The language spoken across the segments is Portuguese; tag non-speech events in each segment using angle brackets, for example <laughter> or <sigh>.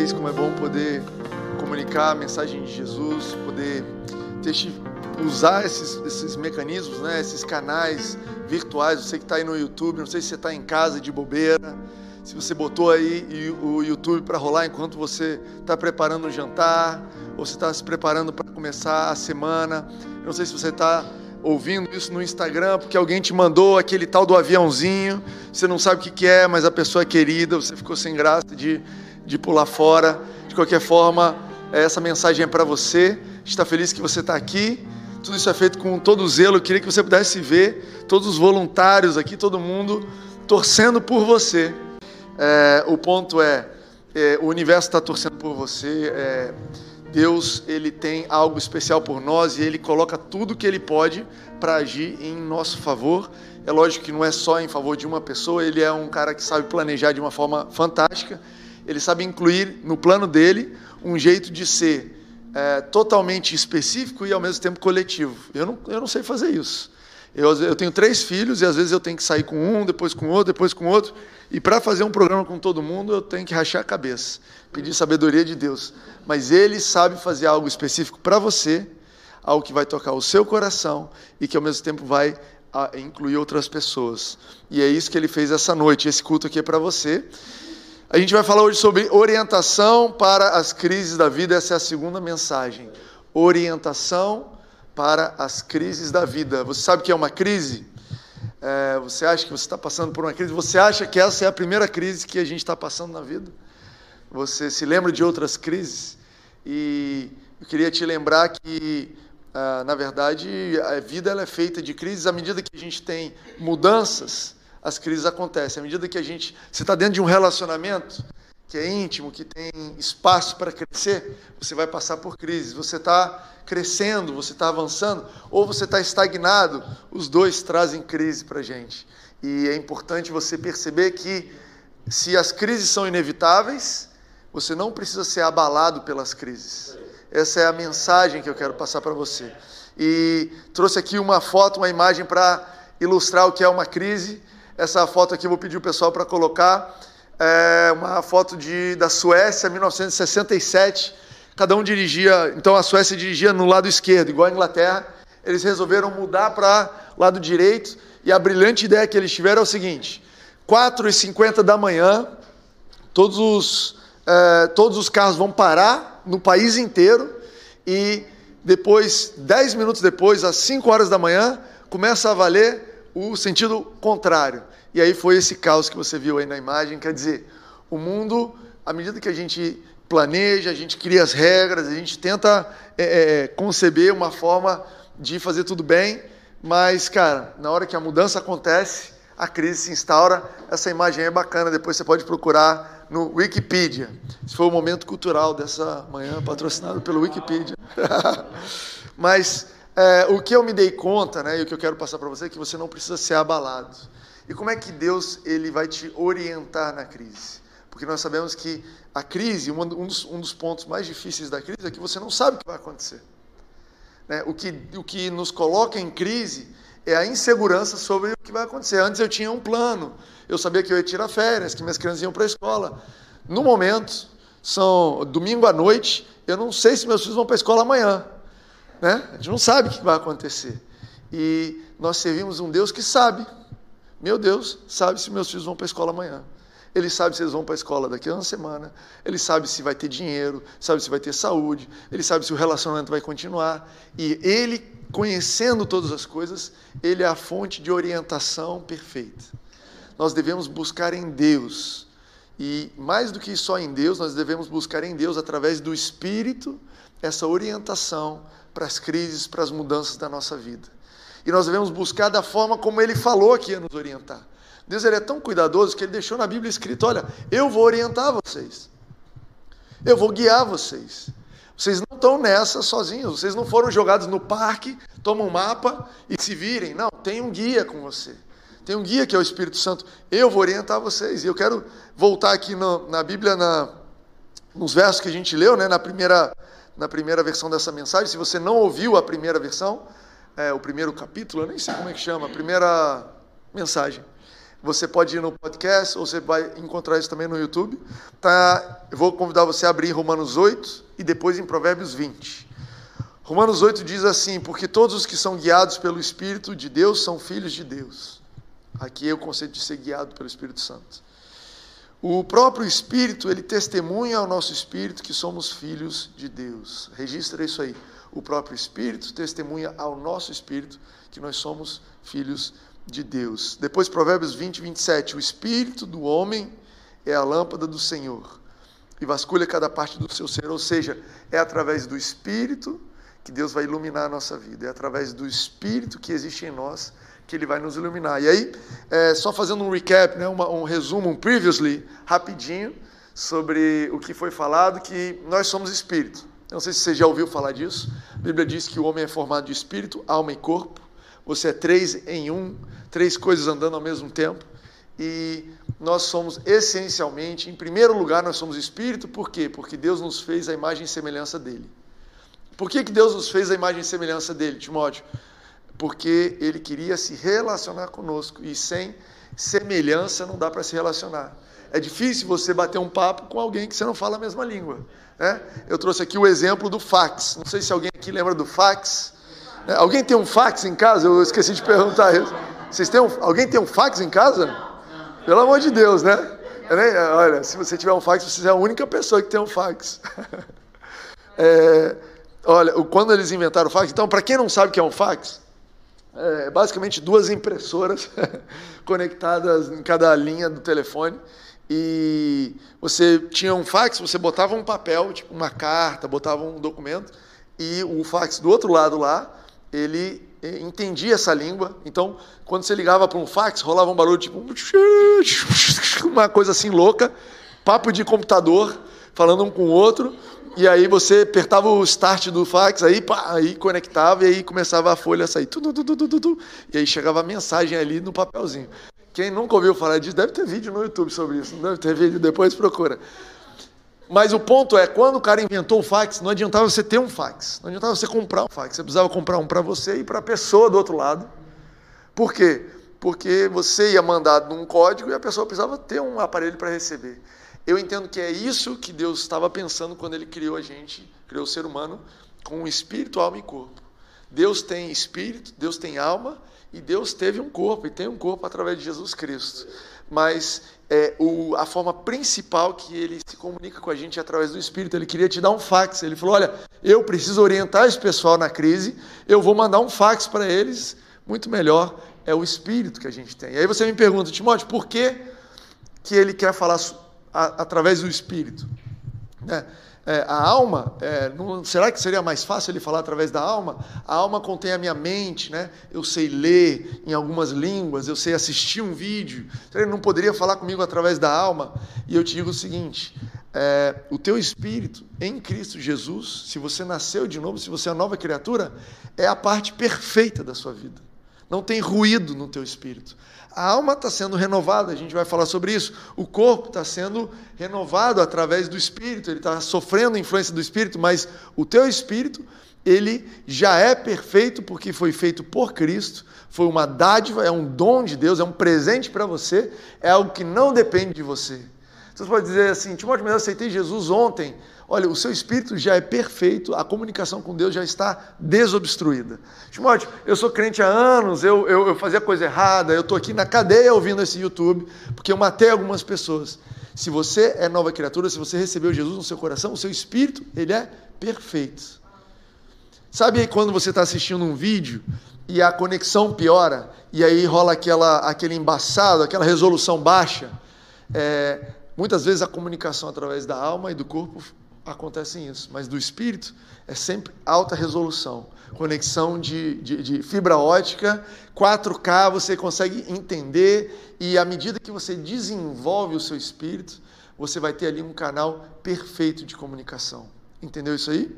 vocês como é bom poder comunicar a mensagem de Jesus, poder usar esses, esses mecanismos, né, esses canais virtuais. Você que está aí no YouTube, não sei se você está em casa de bobeira, se você botou aí o YouTube para rolar enquanto você está preparando o jantar, ou você está se preparando para começar a semana. Não sei se você está ouvindo isso no Instagram porque alguém te mandou aquele tal do aviãozinho, você não sabe o que, que é, mas a pessoa é querida, você ficou sem graça de, de pular fora. De qualquer forma, essa mensagem é para você. Está feliz que você está aqui. Tudo isso é feito com todo zelo. Eu queria que você pudesse ver todos os voluntários aqui, todo mundo torcendo por você. É, o ponto é, é, o universo está torcendo por você. É, Deus ele tem algo especial por nós e ele coloca tudo que ele pode para agir em nosso favor. É lógico que não é só em favor de uma pessoa, ele é um cara que sabe planejar de uma forma fantástica. Ele sabe incluir no plano dele um jeito de ser é, totalmente específico e ao mesmo tempo coletivo. Eu não, eu não sei fazer isso. Eu, eu tenho três filhos e às vezes eu tenho que sair com um, depois com outro, depois com outro. E para fazer um programa com todo mundo, eu tenho que rachar a cabeça, pedir sabedoria de Deus. Mas Ele sabe fazer algo específico para você, algo que vai tocar o seu coração e que ao mesmo tempo vai a, incluir outras pessoas. E é isso que Ele fez essa noite. Esse culto aqui é para você. A gente vai falar hoje sobre orientação para as crises da vida. Essa é a segunda mensagem. Orientação para as crises da vida. Você sabe o que é uma crise? É, você acha que você está passando por uma crise? Você acha que essa é a primeira crise que a gente está passando na vida? Você se lembra de outras crises? E eu queria te lembrar que, ah, na verdade, a vida ela é feita de crises. À medida que a gente tem mudanças, as crises acontecem. À medida que a gente. Está dentro de um relacionamento, que é íntimo, que tem espaço para crescer, você vai passar por crises. Você está crescendo, você está avançando, ou você está estagnado, os dois trazem crise para a gente. E é importante você perceber que, se as crises são inevitáveis, você não precisa ser abalado pelas crises. Essa é a mensagem que eu quero passar para você. E trouxe aqui uma foto, uma imagem para ilustrar o que é uma crise. Essa foto aqui vou pedir o pessoal para colocar é uma foto de, da Suécia, 1967. Cada um dirigia, então a Suécia dirigia no lado esquerdo, igual a Inglaterra. Eles resolveram mudar para lado direito e a brilhante ideia que eles tiveram é o seguinte: 4h50 da manhã, todos os, é, todos os carros vão parar no país inteiro e depois, 10 minutos depois, às 5 horas da manhã, começa a valer o sentido contrário. E aí foi esse caos que você viu aí na imagem. Quer dizer, o mundo, à medida que a gente planeja, a gente cria as regras, a gente tenta é, é, conceber uma forma de fazer tudo bem, mas, cara, na hora que a mudança acontece, a crise se instaura. Essa imagem é bacana, depois você pode procurar no Wikipedia. Esse foi o momento cultural dessa manhã, patrocinado pelo Wikipedia. <laughs> mas é, o que eu me dei conta, né, e o que eu quero passar para você é que você não precisa ser abalado. E como é que Deus ele vai te orientar na crise? Porque nós sabemos que a crise, um dos, um dos pontos mais difíceis da crise é que você não sabe o que vai acontecer. Né? O, que, o que nos coloca em crise é a insegurança sobre o que vai acontecer. Antes eu tinha um plano, eu sabia que eu ia tirar férias, que minhas crianças iam para a escola. No momento, são domingo à noite, eu não sei se meus filhos vão para a escola amanhã. Né? A gente não sabe o que vai acontecer. E nós servimos um Deus que sabe. Meu Deus sabe se meus filhos vão para a escola amanhã. Ele sabe se eles vão para a escola daqui a uma semana. Ele sabe se vai ter dinheiro, sabe se vai ter saúde. Ele sabe se o relacionamento vai continuar. E ele, conhecendo todas as coisas, ele é a fonte de orientação perfeita. Nós devemos buscar em Deus. E mais do que só em Deus, nós devemos buscar em Deus, através do Espírito, essa orientação para as crises, para as mudanças da nossa vida. E nós devemos buscar da forma como ele falou que ia nos orientar. Deus ele é tão cuidadoso que ele deixou na Bíblia escrito: olha, eu vou orientar vocês, eu vou guiar vocês. Vocês não estão nessa sozinhos, vocês não foram jogados no parque, tomam um mapa e se virem. Não, tem um guia com você. Tem um guia que é o Espírito Santo. Eu vou orientar vocês. E eu quero voltar aqui no, na Bíblia, na, nos versos que a gente leu, né, na, primeira, na primeira versão dessa mensagem. Se você não ouviu a primeira versão, é, o primeiro capítulo, eu nem sei como é que chama, a primeira mensagem. Você pode ir no podcast ou você vai encontrar isso também no YouTube. Tá? Eu vou convidar você a abrir Romanos 8 e depois em Provérbios 20. Romanos 8 diz assim: Porque todos os que são guiados pelo Espírito de Deus são filhos de Deus. Aqui é o conceito de ser guiado pelo Espírito Santo. O próprio Espírito, ele testemunha ao nosso espírito que somos filhos de Deus. Registra isso aí. O próprio Espírito testemunha ao nosso espírito que nós somos filhos de Deus. Depois, Provérbios 20, 27. O espírito do homem é a lâmpada do Senhor e vasculha cada parte do seu ser. Ou seja, é através do espírito que Deus vai iluminar a nossa vida, é através do espírito que existe em nós que ele vai nos iluminar. E aí, é, só fazendo um recap, né, uma, um resumo, um previously, rapidinho, sobre o que foi falado, que nós somos espírito. Eu não sei se você já ouviu falar disso. A Bíblia diz que o homem é formado de espírito, alma e corpo. Você é três em um, três coisas andando ao mesmo tempo. E nós somos essencialmente, em primeiro lugar, nós somos espírito, por quê? Porque Deus nos fez a imagem e semelhança dele. Por que, que Deus nos fez a imagem e semelhança dele, Timóteo? Porque ele queria se relacionar conosco e sem semelhança não dá para se relacionar. É difícil você bater um papo com alguém que você não fala a mesma língua. Né? Eu trouxe aqui o exemplo do fax. Não sei se alguém aqui lembra do fax. Né? Alguém tem um fax em casa? Eu esqueci de perguntar isso. Vocês têm um, alguém tem um fax em casa? Pelo amor de Deus, né? Olha, se você tiver um fax, você é a única pessoa que tem um fax. <laughs> É, olha, quando eles inventaram o fax, então, para quem não sabe o que é um fax, é, basicamente duas impressoras <laughs> conectadas em cada linha do telefone. E você tinha um fax, você botava um papel, tipo uma carta, botava um documento, e o fax do outro lado lá, ele eh, entendia essa língua. Então, quando você ligava para um fax, rolava um barulho tipo <laughs> uma coisa assim louca, papo de computador, falando um com o outro. E aí você apertava o start do fax, aí, pá, aí conectava e aí começava a folha a sair. Tu, tu, tu, e aí chegava a mensagem ali no papelzinho. Quem nunca ouviu falar disso, deve ter vídeo no YouTube sobre isso. Deve ter vídeo, depois procura. Mas o ponto é, quando o cara inventou o fax, não adiantava você ter um fax. Não adiantava você comprar um fax. Você precisava comprar um para você e para a pessoa do outro lado. Por quê? Porque você ia mandar num código e a pessoa precisava ter um aparelho para receber. Eu entendo que é isso que Deus estava pensando quando Ele criou a gente, criou o ser humano com espírito, alma e corpo. Deus tem espírito, Deus tem alma e Deus teve um corpo e tem um corpo através de Jesus Cristo. Mas é, o, a forma principal que ele se comunica com a gente é através do Espírito. Ele queria te dar um fax. Ele falou: Olha, eu preciso orientar esse pessoal na crise, eu vou mandar um fax para eles. Muito melhor é o Espírito que a gente tem. E aí você me pergunta, Timóteo, por que, que ele quer falar a, através do espírito. Né? É, a alma, é, não, será que seria mais fácil ele falar através da alma? A alma contém a minha mente, né? eu sei ler em algumas línguas, eu sei assistir um vídeo. Ele não poderia falar comigo através da alma? E eu te digo o seguinte: é, o teu espírito em Cristo Jesus, se você nasceu de novo, se você é nova criatura, é a parte perfeita da sua vida. Não tem ruído no teu espírito. A alma está sendo renovada, a gente vai falar sobre isso. O corpo está sendo renovado através do Espírito, ele está sofrendo a influência do Espírito, mas o teu Espírito, ele já é perfeito porque foi feito por Cristo, foi uma dádiva, é um dom de Deus, é um presente para você, é algo que não depende de você. Você pode dizer assim, Timóteo, mas eu aceitei Jesus ontem. Olha, o seu espírito já é perfeito, a comunicação com Deus já está desobstruída. Timóteo, eu sou crente há anos, eu, eu, eu fazia coisa errada, eu estou aqui na cadeia ouvindo esse YouTube, porque eu matei algumas pessoas. Se você é nova criatura, se você recebeu Jesus no seu coração, o seu espírito, ele é perfeito. Sabe quando você está assistindo um vídeo e a conexão piora, e aí rola aquela, aquele embaçado, aquela resolução baixa? É, muitas vezes a comunicação através da alma e do corpo acontece isso, mas do espírito é sempre alta resolução, conexão de, de, de, fibra ótica, 4K, você consegue entender, e à medida que você desenvolve o seu espírito, você vai ter ali um canal perfeito de comunicação. Entendeu isso aí?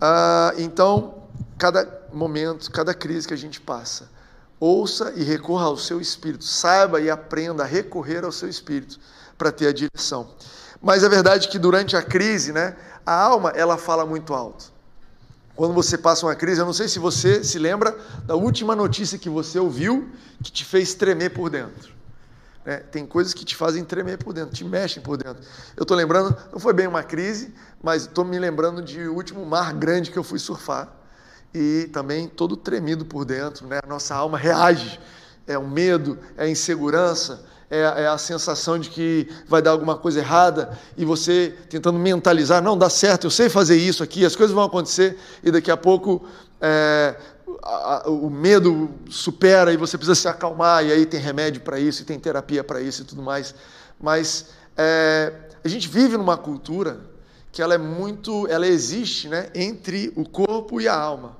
Ah, então, cada momento, cada crise que a gente passa, ouça e recorra ao seu espírito, saiba e aprenda a recorrer ao seu espírito para ter a direção. Mas é verdade que durante a crise, né, a alma ela fala muito alto. Quando você passa uma crise, eu não sei se você se lembra da última notícia que você ouviu que te fez tremer por dentro. Né? Tem coisas que te fazem tremer por dentro, te mexem por dentro. Eu estou lembrando, não foi bem uma crise, mas estou me lembrando de o último mar grande que eu fui surfar. E também todo tremido por dentro, né? a nossa alma reage. É o medo, é a insegurança, é, é, a sensação de que vai dar alguma coisa errada e você tentando mentalizar, não, dá certo, eu sei fazer isso aqui, as coisas vão acontecer e daqui a pouco é, a, o medo supera e você precisa se acalmar, e aí tem remédio para isso, e tem terapia para isso e tudo mais. Mas é, a gente vive numa cultura que ela é muito, ela existe né, entre o corpo e a alma.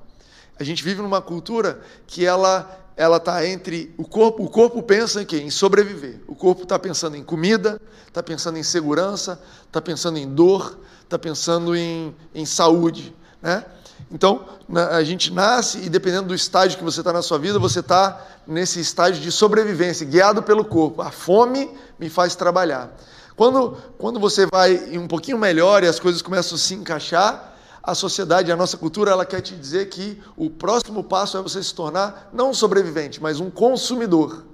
A gente vive numa cultura que ela ela está entre o corpo, o corpo pensa em quê? Em sobreviver. O corpo está pensando em comida, está pensando em segurança, está pensando em dor, está pensando em, em saúde, né? Então, a gente nasce e dependendo do estágio que você está na sua vida, você está nesse estágio de sobrevivência, guiado pelo corpo. A fome me faz trabalhar. Quando, quando você vai um pouquinho melhor e as coisas começam a se encaixar, a sociedade, a nossa cultura, ela quer te dizer que o próximo passo é você se tornar não um sobrevivente, mas um consumidor.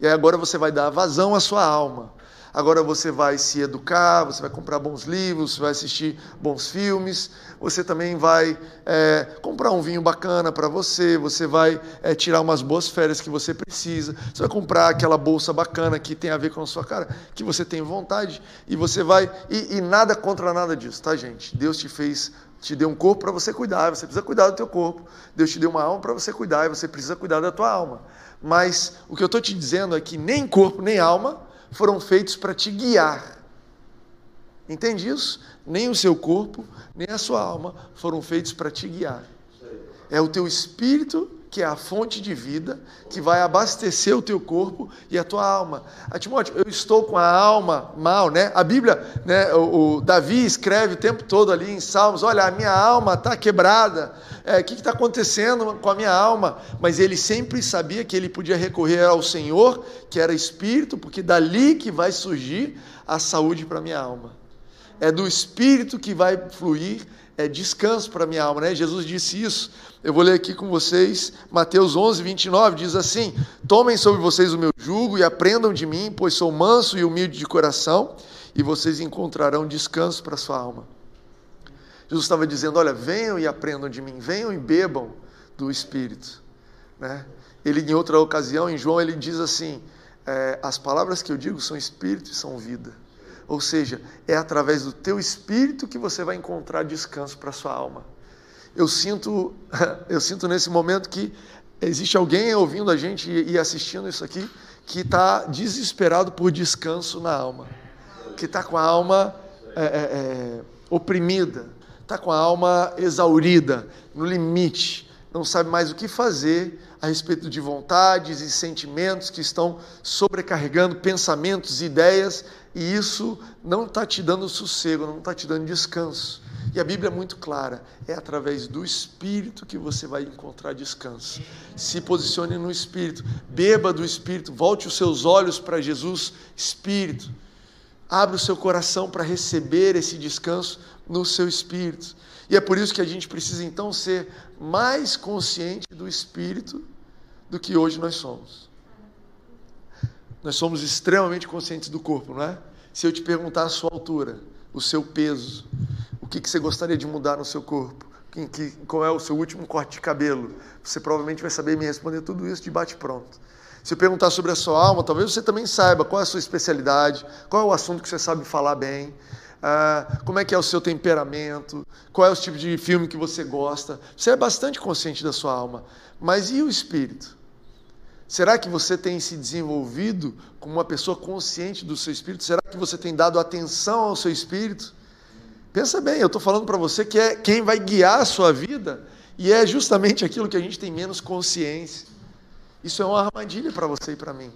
E aí agora você vai dar vazão à sua alma. Agora você vai se educar, você vai comprar bons livros, vai assistir bons filmes, você também vai é, comprar um vinho bacana para você, você vai é, tirar umas boas férias que você precisa, você vai comprar aquela bolsa bacana que tem a ver com a sua cara, que você tem vontade, e você vai. E, e nada contra nada disso, tá, gente? Deus te fez te deu um corpo para você cuidar, você precisa cuidar do teu corpo. Deus te deu uma alma para você cuidar, e você precisa cuidar da tua alma. Mas o que eu estou te dizendo é que nem corpo nem alma foram feitos para te guiar. Entende isso? Nem o seu corpo, nem a sua alma foram feitos para te guiar. É o teu espírito que é a fonte de vida, que vai abastecer o teu corpo e a tua alma. A ah, Timóteo, eu estou com a alma mal, né? A Bíblia, né, o, o Davi escreve o tempo todo ali em Salmos, olha, a minha alma está quebrada, é, o que está acontecendo com a minha alma? Mas ele sempre sabia que ele podia recorrer ao Senhor, que era Espírito, porque dali que vai surgir a saúde para a minha alma. É do Espírito que vai fluir é descanso para minha alma, né? Jesus disse isso. Eu vou ler aqui com vocês, Mateus 11, 29, diz assim: Tomem sobre vocês o meu jugo e aprendam de mim, pois sou manso e humilde de coração, e vocês encontrarão descanso para sua alma. Jesus estava dizendo: Olha, venham e aprendam de mim, venham e bebam do Espírito. Né? Ele, em outra ocasião, em João, ele diz assim: é, As palavras que eu digo são Espírito e são vida. Ou seja, é através do teu espírito que você vai encontrar descanso para sua alma. Eu sinto, <laughs> eu sinto nesse momento que existe alguém ouvindo a gente e assistindo isso aqui que está desesperado por descanso na alma, que está com a alma é, é, é, oprimida, está com a alma exaurida, no limite, não sabe mais o que fazer a respeito de vontades e sentimentos que estão sobrecarregando pensamentos e ideias e isso não está te dando sossego, não está te dando descanso. E a Bíblia é muito clara: é através do Espírito que você vai encontrar descanso. Se posicione no Espírito, beba do Espírito, volte os seus olhos para Jesus, Espírito. Abra o seu coração para receber esse descanso no seu espírito. E é por isso que a gente precisa então ser mais consciente do espírito do que hoje nós somos. Nós somos extremamente conscientes do corpo, não é? Se eu te perguntar a sua altura, o seu peso, o que, que você gostaria de mudar no seu corpo, que, que, qual é o seu último corte de cabelo, você provavelmente vai saber me responder tudo isso de bate-pronto. Se eu perguntar sobre a sua alma, talvez você também saiba qual é a sua especialidade, qual é o assunto que você sabe falar bem, ah, como é que é o seu temperamento, qual é o tipo de filme que você gosta. Você é bastante consciente da sua alma. Mas e o espírito? Será que você tem se desenvolvido como uma pessoa consciente do seu espírito? Será que você tem dado atenção ao seu espírito? Pensa bem, eu estou falando para você que é quem vai guiar a sua vida e é justamente aquilo que a gente tem menos consciência. Isso é uma armadilha para você e para mim.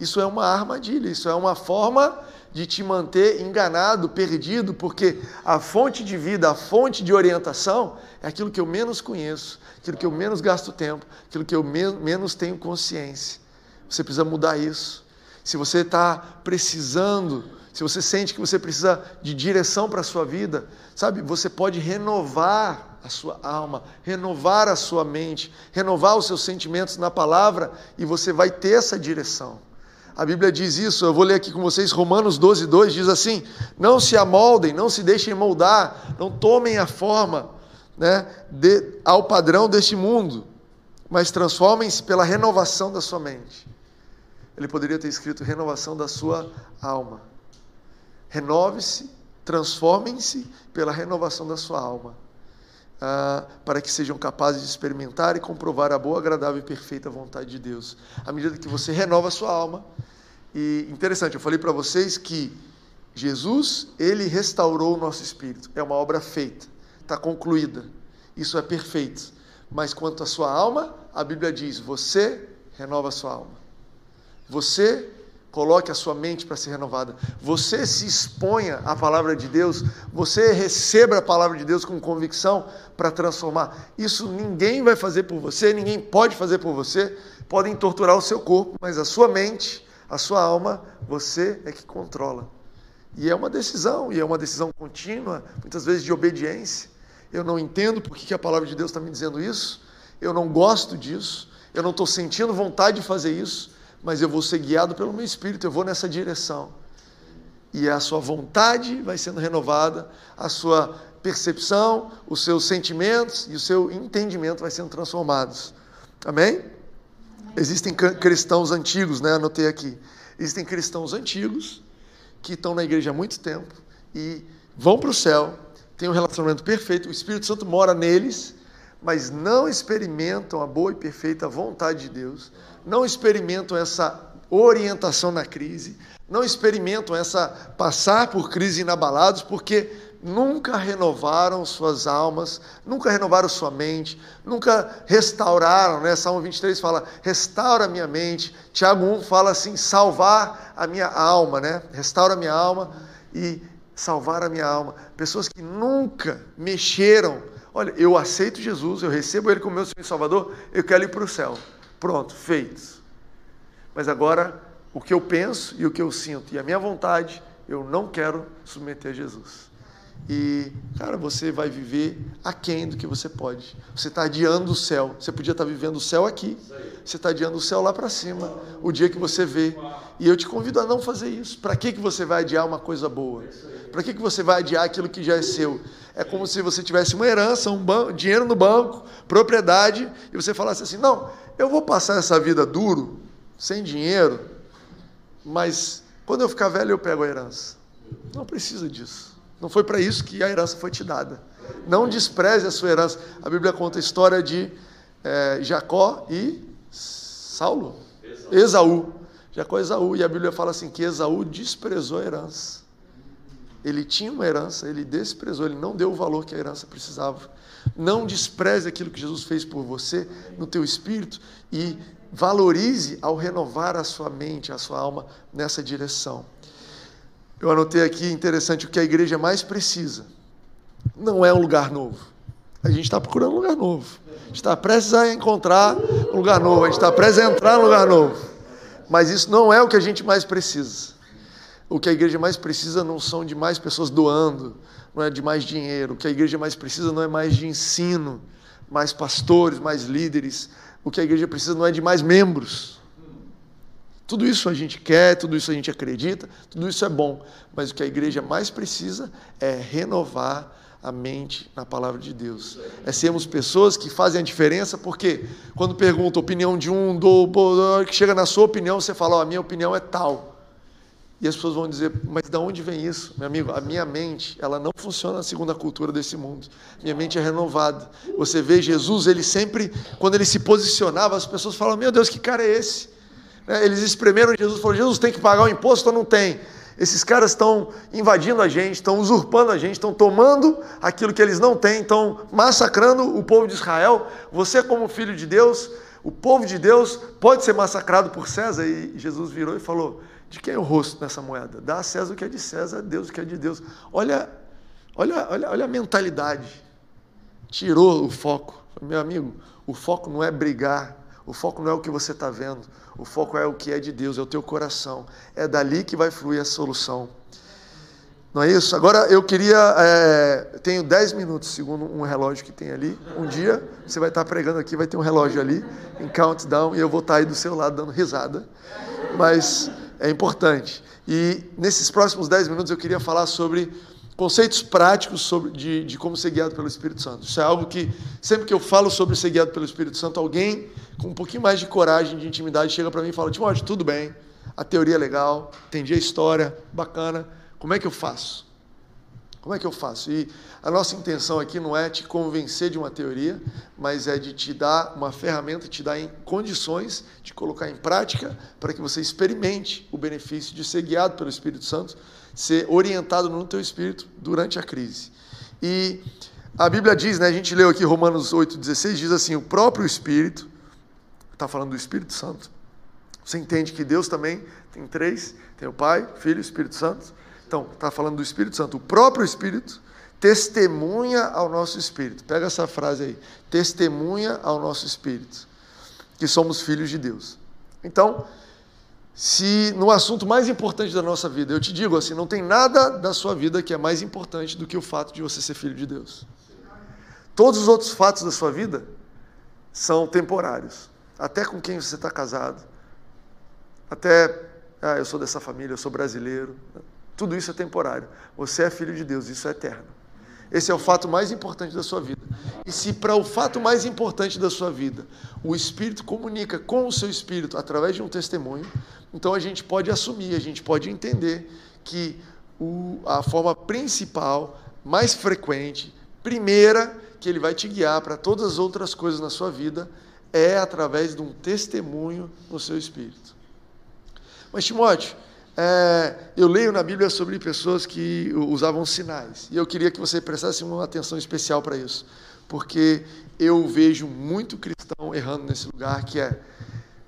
Isso é uma armadilha, isso é uma forma de te manter enganado, perdido, porque a fonte de vida, a fonte de orientação é aquilo que eu menos conheço, aquilo que eu menos gasto tempo, aquilo que eu menos tenho consciência. Você precisa mudar isso. Se você está precisando, se você sente que você precisa de direção para a sua vida, sabe, você pode renovar a sua alma, renovar a sua mente, renovar os seus sentimentos na palavra e você vai ter essa direção. A Bíblia diz isso, eu vou ler aqui com vocês, Romanos 12, 2 diz assim: Não se amoldem, não se deixem moldar, não tomem a forma né, de, ao padrão deste mundo, mas transformem-se pela renovação da sua mente. Ele poderia ter escrito renovação da sua alma. Renove-se, transformem-se pela renovação da sua alma ah, para que sejam capazes de experimentar e comprovar a boa, agradável e perfeita vontade de Deus. À medida que você renova a sua alma, e interessante, eu falei para vocês que Jesus, ele restaurou o nosso espírito. É uma obra feita, está concluída. Isso é perfeito. Mas quanto à sua alma, a Bíblia diz: você renova a sua alma. Você Coloque a sua mente para ser renovada. Você se exponha à palavra de Deus. Você receba a palavra de Deus com convicção para transformar. Isso ninguém vai fazer por você, ninguém pode fazer por você. Podem torturar o seu corpo, mas a sua mente, a sua alma, você é que controla. E é uma decisão, e é uma decisão contínua, muitas vezes de obediência. Eu não entendo por que a palavra de Deus está me dizendo isso. Eu não gosto disso. Eu não estou sentindo vontade de fazer isso mas eu vou ser guiado pelo meu espírito, eu vou nessa direção. E a sua vontade vai sendo renovada, a sua percepção, os seus sentimentos e o seu entendimento vai sendo transformados. Amém? Existem cristãos antigos, né? Anotei aqui. Existem cristãos antigos que estão na igreja há muito tempo e vão para o céu, têm um relacionamento perfeito, o Espírito Santo mora neles, mas não experimentam a boa e perfeita vontade de Deus não experimentam essa orientação na crise, não experimentam essa passar por crise inabalados, porque nunca renovaram suas almas, nunca renovaram sua mente, nunca restauraram, né? Salmo 23 fala, restaura minha mente. Tiago 1 fala assim, salvar a minha alma, né? Restaura a minha alma e salvar a minha alma. Pessoas que nunca mexeram. Olha, eu aceito Jesus, eu recebo Ele como meu Senhor e Salvador, eu quero ir para o céu. Pronto, feito. Mas agora, o que eu penso e o que eu sinto e a minha vontade, eu não quero submeter a Jesus. E, cara, você vai viver aquém do que você pode. Você está adiando o céu. Você podia estar tá vivendo o céu aqui. Você está adiando o céu lá para cima. O dia que você vê. E eu te convido a não fazer isso. Para que, que você vai adiar uma coisa boa? Para que, que você vai adiar aquilo que já é seu? É como se você tivesse uma herança, um banco, dinheiro no banco, propriedade, e você falasse assim: não, eu vou passar essa vida duro, sem dinheiro, mas quando eu ficar velho eu pego a herança. Não precisa disso. Não foi para isso que a herança foi te dada. Não despreze a sua herança. A Bíblia conta a história de é, Jacó e Saulo. Esaú. Esaú. Jacó e Esaú. E a Bíblia fala assim que Esaú desprezou a herança. Ele tinha uma herança, ele desprezou, ele não deu o valor que a herança precisava. Não despreze aquilo que Jesus fez por você no teu espírito e valorize ao renovar a sua mente, a sua alma nessa direção. Eu anotei aqui interessante o que a igreja mais precisa. Não é um lugar novo. A gente está procurando um lugar novo. A gente está prestes a encontrar um lugar novo. A gente está prestes a entrar num lugar novo. Mas isso não é o que a gente mais precisa. O que a igreja mais precisa não são de mais pessoas doando, não é de mais dinheiro. O que a igreja mais precisa não é mais de ensino, mais pastores, mais líderes. O que a igreja precisa não é de mais membros. Tudo isso a gente quer, tudo isso a gente acredita, tudo isso é bom. Mas o que a igreja mais precisa é renovar a mente na palavra de Deus. É sermos pessoas que fazem a diferença, porque quando pergunta a opinião de um, do, que chega na sua opinião, você fala, oh, a minha opinião é tal. E as pessoas vão dizer, mas de onde vem isso? Meu amigo, a minha mente, ela não funciona segundo a cultura desse mundo. Minha mente é renovada. Você vê Jesus, ele sempre, quando ele se posicionava, as pessoas falam, meu Deus, que cara é esse? Né, eles espremeram Jesus falaram, Jesus tem que pagar o imposto ou não tem? Esses caras estão invadindo a gente, estão usurpando a gente, estão tomando aquilo que eles não têm, estão massacrando o povo de Israel. Você, como filho de Deus, o povo de Deus pode ser massacrado por César. E Jesus virou e falou: de quem é o rosto nessa moeda? Dá a César o que é de César, Deus o que é de Deus. Olha, olha, olha, olha a mentalidade. Tirou o foco. Meu amigo, o foco não é brigar, o foco não é o que você está vendo, o foco é o que é de Deus, é o teu coração. É dali que vai fluir a solução. Não é isso? Agora eu queria. É, tenho 10 minutos, segundo um relógio que tem ali. Um dia você vai estar pregando aqui, vai ter um relógio ali, em countdown, e eu vou estar aí do seu lado dando risada. Mas é importante. E nesses próximos 10 minutos eu queria falar sobre conceitos práticos sobre, de, de como ser guiado pelo Espírito Santo. Isso é algo que, sempre que eu falo sobre ser guiado pelo Espírito Santo, alguém com um pouquinho mais de coragem, de intimidade, chega para mim e fala: Timóteo, tudo bem, a teoria é legal, entendi a história, bacana, como é que eu faço? Como é que eu faço? E a nossa intenção aqui não é te convencer de uma teoria, mas é de te dar uma ferramenta, te dar em condições de colocar em prática para que você experimente o benefício de ser guiado pelo Espírito Santo, ser orientado no teu espírito durante a crise. E a Bíblia diz, né, a gente leu aqui Romanos 8,16, diz assim: o próprio Espírito, está falando do Espírito Santo. Você entende que Deus também tem três: tem o Pai, Filho e Espírito Santo. Então, está falando do Espírito Santo. O próprio Espírito testemunha ao nosso espírito. Pega essa frase aí. Testemunha ao nosso espírito que somos filhos de Deus. Então, se no assunto mais importante da nossa vida, eu te digo assim, não tem nada da sua vida que é mais importante do que o fato de você ser filho de Deus. Todos os outros fatos da sua vida são temporários. Até com quem você está casado. Até, ah, eu sou dessa família, eu sou brasileiro. Tudo isso é temporário. Você é filho de Deus, isso é eterno. Esse é o fato mais importante da sua vida. E se para o fato mais importante da sua vida, o Espírito comunica com o seu Espírito através de um testemunho, então a gente pode assumir, a gente pode entender que o, a forma principal, mais frequente, primeira, que ele vai te guiar para todas as outras coisas na sua vida, é através de um testemunho no seu Espírito. Mas, Timóteo, é, eu leio na Bíblia sobre pessoas que usavam sinais. E eu queria que você prestasse uma atenção especial para isso. Porque eu vejo muito cristão errando nesse lugar, que é,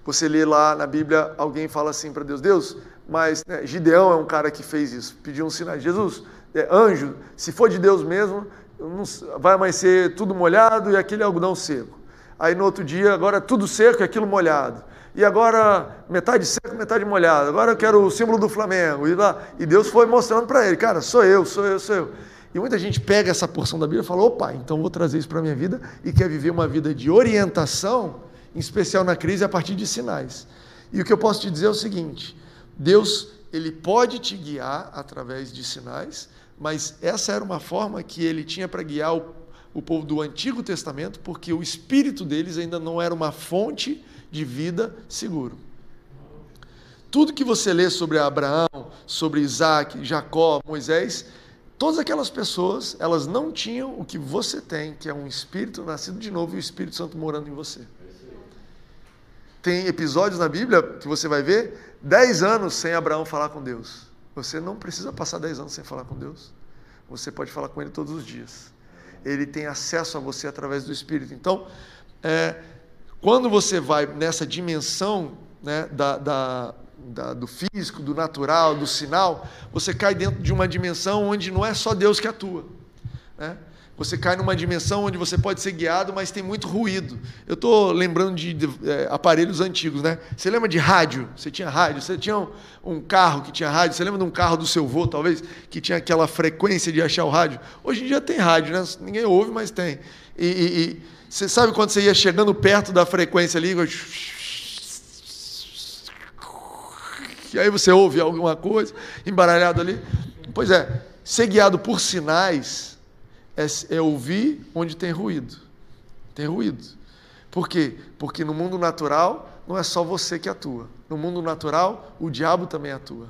você lê lá na Bíblia, alguém fala assim para Deus, Deus, mas né, Gideão é um cara que fez isso, pediu um sinal. Jesus, é, anjo, se for de Deus mesmo, não, vai amanhecer tudo molhado e aquele algodão seco. Aí no outro dia, agora tudo seco e aquilo molhado e agora metade seco, metade molhado. Agora eu quero o símbolo do Flamengo. E, lá, e Deus foi mostrando para ele, cara, sou eu, sou eu, sou eu. E muita gente pega essa porção da Bíblia e fala: opa, então vou trazer isso para a minha vida e quer viver uma vida de orientação, em especial na crise, a partir de sinais. E o que eu posso te dizer é o seguinte: Deus, ele pode te guiar através de sinais, mas essa era uma forma que ele tinha para guiar o, o povo do Antigo Testamento, porque o espírito deles ainda não era uma fonte de vida seguro. Tudo que você lê sobre Abraão, sobre Isaac, Jacó, Moisés, todas aquelas pessoas, elas não tinham o que você tem, que é um espírito nascido de novo e o Espírito Santo morando em você. Tem episódios na Bíblia que você vai ver, dez anos sem Abraão falar com Deus. Você não precisa passar dez anos sem falar com Deus. Você pode falar com Ele todos os dias. Ele tem acesso a você através do Espírito. Então, é, quando você vai nessa dimensão né, da, da, da, do físico, do natural, do sinal, você cai dentro de uma dimensão onde não é só Deus que atua. Né? Você cai numa dimensão onde você pode ser guiado, mas tem muito ruído. Eu estou lembrando de, de é, aparelhos antigos, né? Você lembra de rádio? Você tinha rádio? Você tinha um, um, carro que tinha rádio? Você lembra de um carro do seu avô, talvez, que tinha aquela frequência de achar o rádio? Hoje em dia tem rádio, né? Ninguém ouve, mas tem. E, e, e você sabe quando você ia chegando perto da frequência ali? E aí você ouve alguma coisa embaralhado ali. Pois é, ser guiado por sinais é, é ouvir onde tem ruído. Tem ruído. Por quê? Porque no mundo natural não é só você que atua. No mundo natural, o diabo também atua.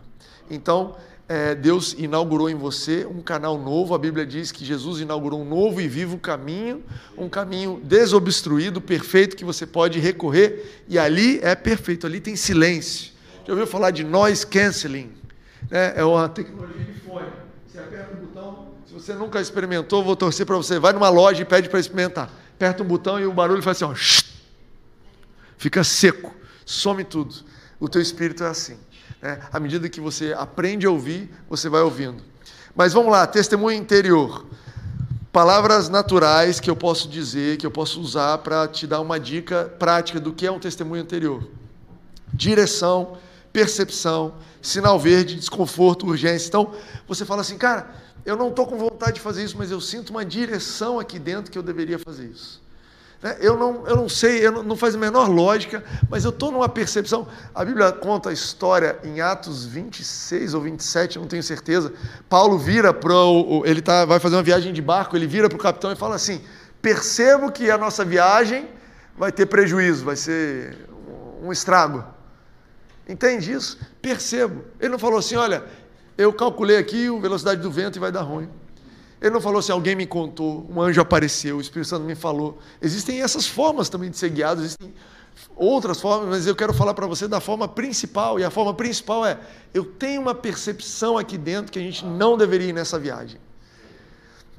Então, é, Deus inaugurou em você um canal novo. A Bíblia diz que Jesus inaugurou um novo e vivo caminho, um caminho desobstruído, perfeito, que você pode recorrer, e ali é perfeito, ali tem silêncio. Já ouviu falar de noise canceling? É, é uma tecnologia de fone. Você aperta um botão, se você nunca experimentou, vou torcer para você. Vai numa loja e pede para experimentar. Aperta um botão e o barulho faz assim, ó, fica seco, some tudo. O teu espírito é assim. Né? À medida que você aprende a ouvir, você vai ouvindo. Mas vamos lá, testemunho interior. Palavras naturais que eu posso dizer, que eu posso usar para te dar uma dica prática do que é um testemunho interior. Direção, percepção, sinal verde, desconforto, urgência. Então, você fala assim, cara, eu não estou com vontade de fazer isso, mas eu sinto uma direção aqui dentro que eu deveria fazer isso. Né? Eu, não, eu não sei, eu não, não faz a menor lógica, mas eu estou numa percepção. A Bíblia conta a história em Atos 26 ou 27, não tenho certeza. Paulo vira para o. Ele tá, vai fazer uma viagem de barco, ele vira para o capitão e fala assim: percebo que a nossa viagem vai ter prejuízo, vai ser um estrago. Entende isso? Percebo. Ele não falou assim: olha, eu calculei aqui a velocidade do vento e vai dar ruim. Ele não falou assim, alguém me contou, um anjo apareceu, o Espírito Santo me falou. Existem essas formas também de ser guiado, existem outras formas, mas eu quero falar para você da forma principal, e a forma principal é: eu tenho uma percepção aqui dentro que a gente não deveria ir nessa viagem.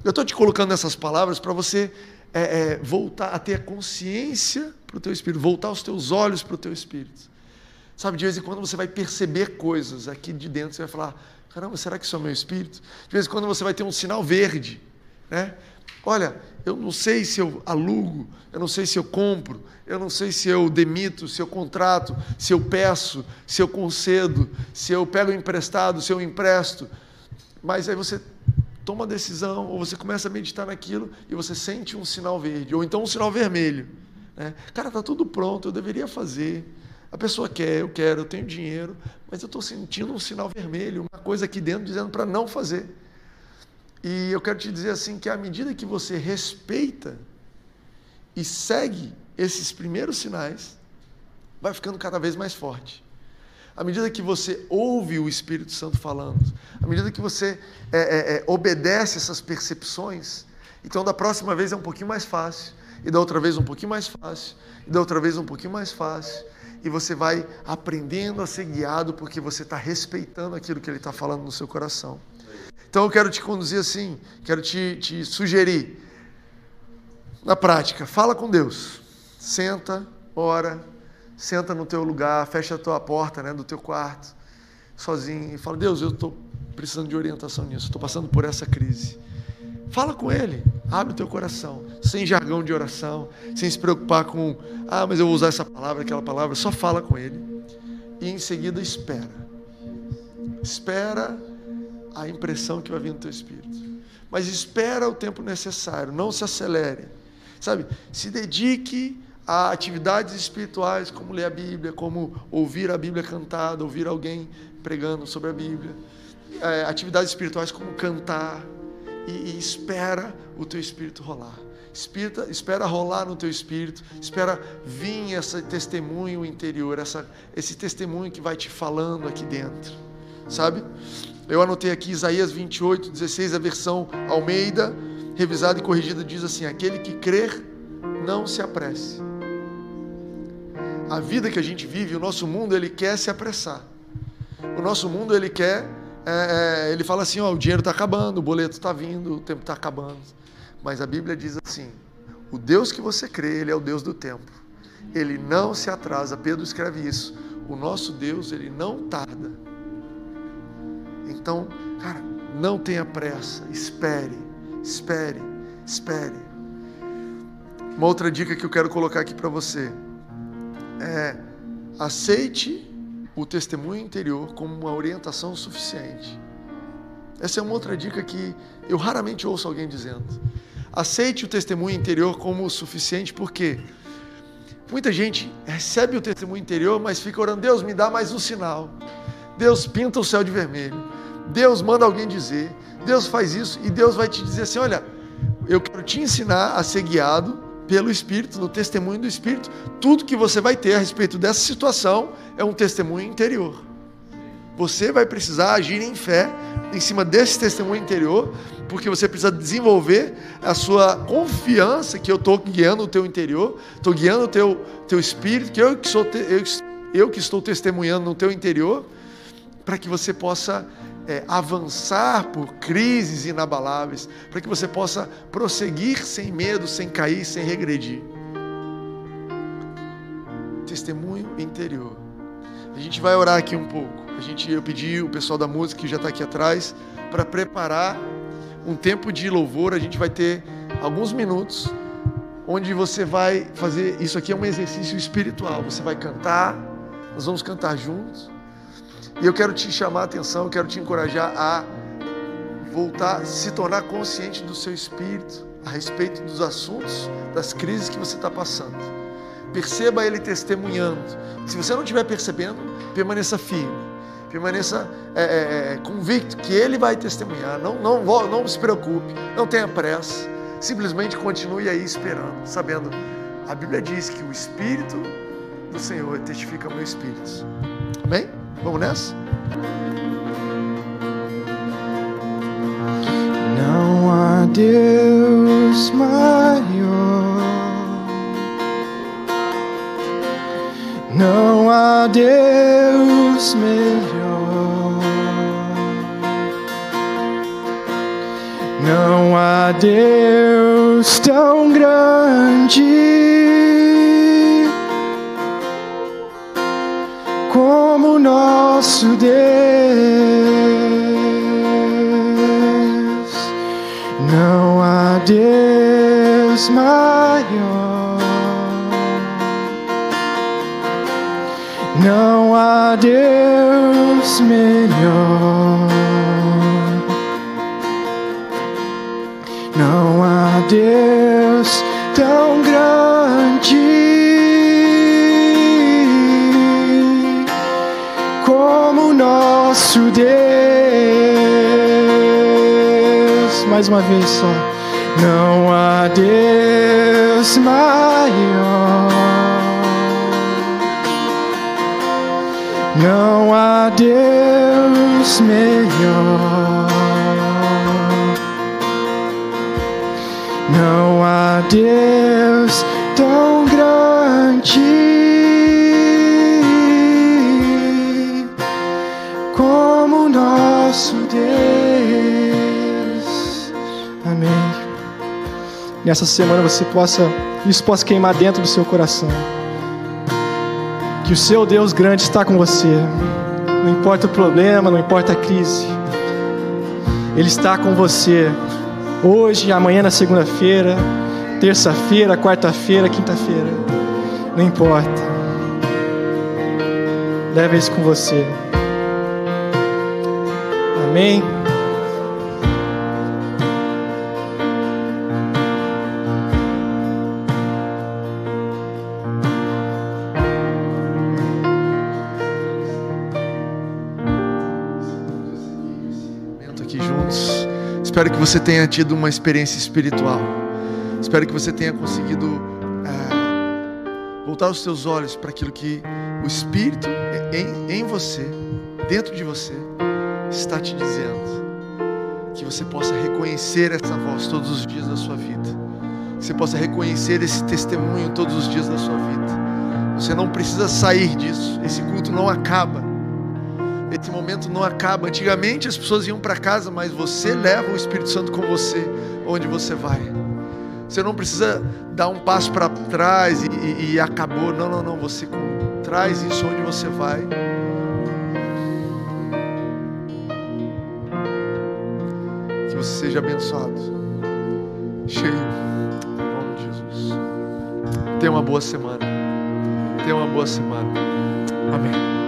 Eu estou te colocando essas palavras para você é, é, voltar a ter a consciência para o teu espírito, voltar os teus olhos para o teu espírito. Sabe, de vez em quando você vai perceber coisas aqui de dentro, você vai falar: Caramba, será que isso é o meu espírito? De vez em quando você vai ter um sinal verde, né? Olha, eu não sei se eu alugo, eu não sei se eu compro, eu não sei se eu demito, se eu contrato, se eu peço, se eu concedo, se eu pego emprestado, se eu empresto. Mas aí você toma a decisão, ou você começa a meditar naquilo e você sente um sinal verde, ou então um sinal vermelho. Né? Cara, está tudo pronto, eu deveria fazer. A pessoa quer, eu quero, eu tenho dinheiro, mas eu estou sentindo um sinal vermelho, uma coisa aqui dentro dizendo para não fazer. E eu quero te dizer assim que à medida que você respeita e segue esses primeiros sinais, vai ficando cada vez mais forte. À medida que você ouve o Espírito Santo falando, à medida que você é, é, é, obedece essas percepções, então da próxima vez é um pouquinho mais fácil, e da outra vez um pouquinho mais fácil, e da outra vez um pouquinho mais fácil e você vai aprendendo a ser guiado porque você está respeitando aquilo que ele está falando no seu coração. Então eu quero te conduzir assim, quero te, te sugerir. Na prática, fala com Deus. Senta, ora, senta no teu lugar, fecha a tua porta né, do teu quarto, sozinho, e fala: Deus, eu estou precisando de orientação nisso, estou passando por essa crise. Fala com Ele, abre o teu coração, sem jargão de oração, sem se preocupar com, ah, mas eu vou usar essa palavra, aquela palavra, só fala com Ele. E em seguida espera. Espera a impressão que vai vir no teu espírito. Mas espera o tempo necessário, não se acelere. Sabe, se dedique a atividades espirituais, como ler a Bíblia, como ouvir a Bíblia cantada, ouvir alguém pregando sobre a Bíblia. É, atividades espirituais como cantar, e, e espera o teu espírito rolar. Espírita, espera rolar no teu espírito, espera vir esse testemunho interior, essa, esse testemunho que vai te falando aqui dentro, sabe? Eu anotei aqui Isaías 28, 16, a versão Almeida, revisada e corrigida, diz assim: Aquele que crer, não se apresse. A vida que a gente vive, o nosso mundo, ele quer se apressar. O nosso mundo, ele quer é, é, ele fala assim: ó, o dinheiro está acabando, o boleto está vindo, o tempo está acabando. Mas a Bíblia diz assim: o Deus que você crê, ele é o Deus do tempo. Ele não se atrasa. Pedro escreve isso. O nosso Deus, ele não tarda. Então, cara, não tenha pressa. Espere, espere, espere. Uma outra dica que eu quero colocar aqui para você é aceite o testemunho interior como uma orientação suficiente. Essa é uma outra dica que eu raramente ouço alguém dizendo. Aceite o testemunho interior como o suficiente, porque muita gente recebe o testemunho interior, mas fica orando: Deus, me dá mais um sinal. Deus pinta o céu de vermelho. Deus manda alguém dizer. Deus faz isso e Deus vai te dizer assim: olha, eu quero te ensinar a ser guiado pelo Espírito, no testemunho do Espírito. Tudo que você vai ter a respeito dessa situação é um testemunho interior. Você vai precisar agir em fé em cima desse testemunho interior, porque você precisa desenvolver a sua confiança que eu estou guiando o teu interior, estou guiando o teu, teu espírito, que eu que, sou eu, eu que estou testemunhando no teu interior, para que você possa é, avançar por crises inabaláveis, para que você possa prosseguir sem medo, sem cair, sem regredir. Testemunho interior. A gente vai orar aqui um pouco. A gente, eu pedi o pessoal da música que já está aqui atrás para preparar um tempo de louvor. A gente vai ter alguns minutos onde você vai fazer. Isso aqui é um exercício espiritual. Você vai cantar, nós vamos cantar juntos. E eu quero te chamar a atenção, eu quero te encorajar a voltar, se tornar consciente do seu espírito, a respeito dos assuntos, das crises que você está passando. Perceba Ele testemunhando. Se você não estiver percebendo, permaneça firme. Permaneça é, é, é, convicto que Ele vai testemunhar. Não, não, não se preocupe, não tenha pressa. Simplesmente continue aí esperando, sabendo. A Bíblia diz que o Espírito do Senhor testifica meu espírito. Amém? Vamos nessa? Não há Deus maior, não há Deus melhor, não há Deus tão grande nosso uma vez só. Não há Deus maior. Não há Deus melhor. Não há Deus tão grande como nosso Deus. Nessa semana você possa, isso possa queimar dentro do seu coração. Que o seu Deus grande está com você. Não importa o problema, não importa a crise. Ele está com você hoje, amanhã na segunda-feira, terça-feira, quarta-feira, quinta-feira. Não importa. Leve isso com você. Amém. Você tenha tido uma experiência espiritual. Espero que você tenha conseguido é, voltar os seus olhos para aquilo que o Espírito em, em você, dentro de você, está te dizendo. Que você possa reconhecer essa voz todos os dias da sua vida. Que você possa reconhecer esse testemunho todos os dias da sua vida. Você não precisa sair disso. Esse culto não acaba esse momento não acaba. Antigamente as pessoas iam para casa, mas você leva o Espírito Santo com você onde você vai. Você não precisa dar um passo para trás e, e, e, acabou. Não, não, não. Você traz isso onde você vai. Que você seja abençoado, cheio, em nome de Jesus. Tenha uma boa semana. Tenha uma boa semana. Amém.